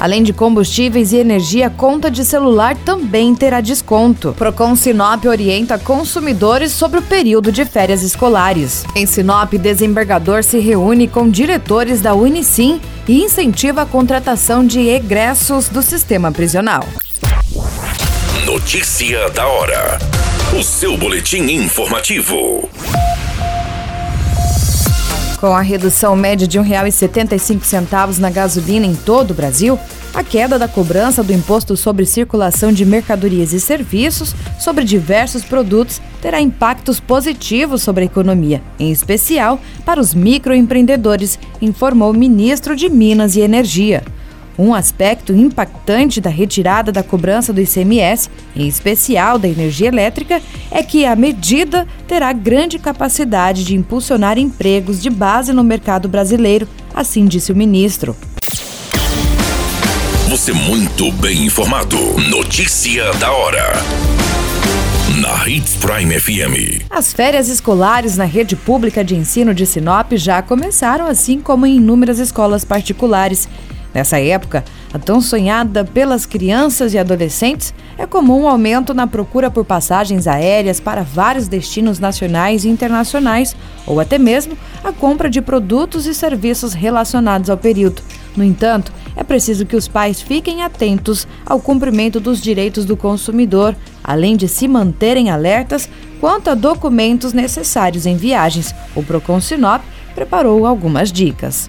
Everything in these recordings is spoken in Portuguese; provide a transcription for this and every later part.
Além de combustíveis e energia, conta de celular também terá desconto. Procon Sinop orienta consumidores sobre o período de férias escolares. Em Sinop, desembargador se reúne com diretores da Unicim e incentiva a contratação de egressos do sistema prisional. Notícia da hora. O seu boletim informativo. Com a redução média de R$ 1,75 na gasolina em todo o Brasil, a queda da cobrança do imposto sobre circulação de mercadorias e serviços sobre diversos produtos terá impactos positivos sobre a economia, em especial para os microempreendedores, informou o ministro de Minas e Energia. Um aspecto impactante da retirada da cobrança do ICMS, em especial da energia elétrica, é que a medida terá grande capacidade de impulsionar empregos de base no mercado brasileiro, assim disse o ministro. Você muito bem informado. Notícia da hora. Na Hits Prime FM. As férias escolares na rede pública de ensino de Sinop já começaram, assim como em inúmeras escolas particulares. Nessa época, a tão sonhada pelas crianças e adolescentes, é comum um aumento na procura por passagens aéreas para vários destinos nacionais e internacionais, ou até mesmo a compra de produtos e serviços relacionados ao período. No entanto, é preciso que os pais fiquem atentos ao cumprimento dos direitos do consumidor, além de se manterem alertas quanto a documentos necessários em viagens. O Procon Sinop preparou algumas dicas.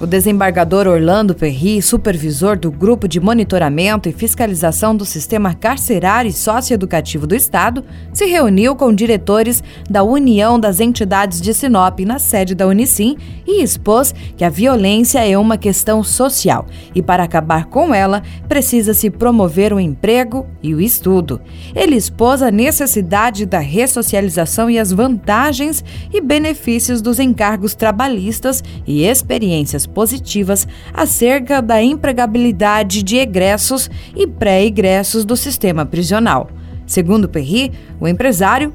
O desembargador Orlando Perry, supervisor do Grupo de Monitoramento e Fiscalização do Sistema Carcerário e Socioeducativo do Estado, se reuniu com diretores da União das Entidades de Sinop na sede da Unicim e expôs que a violência é uma questão social e, para acabar com ela, precisa-se promover o emprego e o estudo. Ele expôs a necessidade da ressocialização e as vantagens e benefícios dos encargos trabalhistas e experiências positivas acerca da empregabilidade de egressos e pré-egressos do sistema prisional. Segundo Perry, o empresário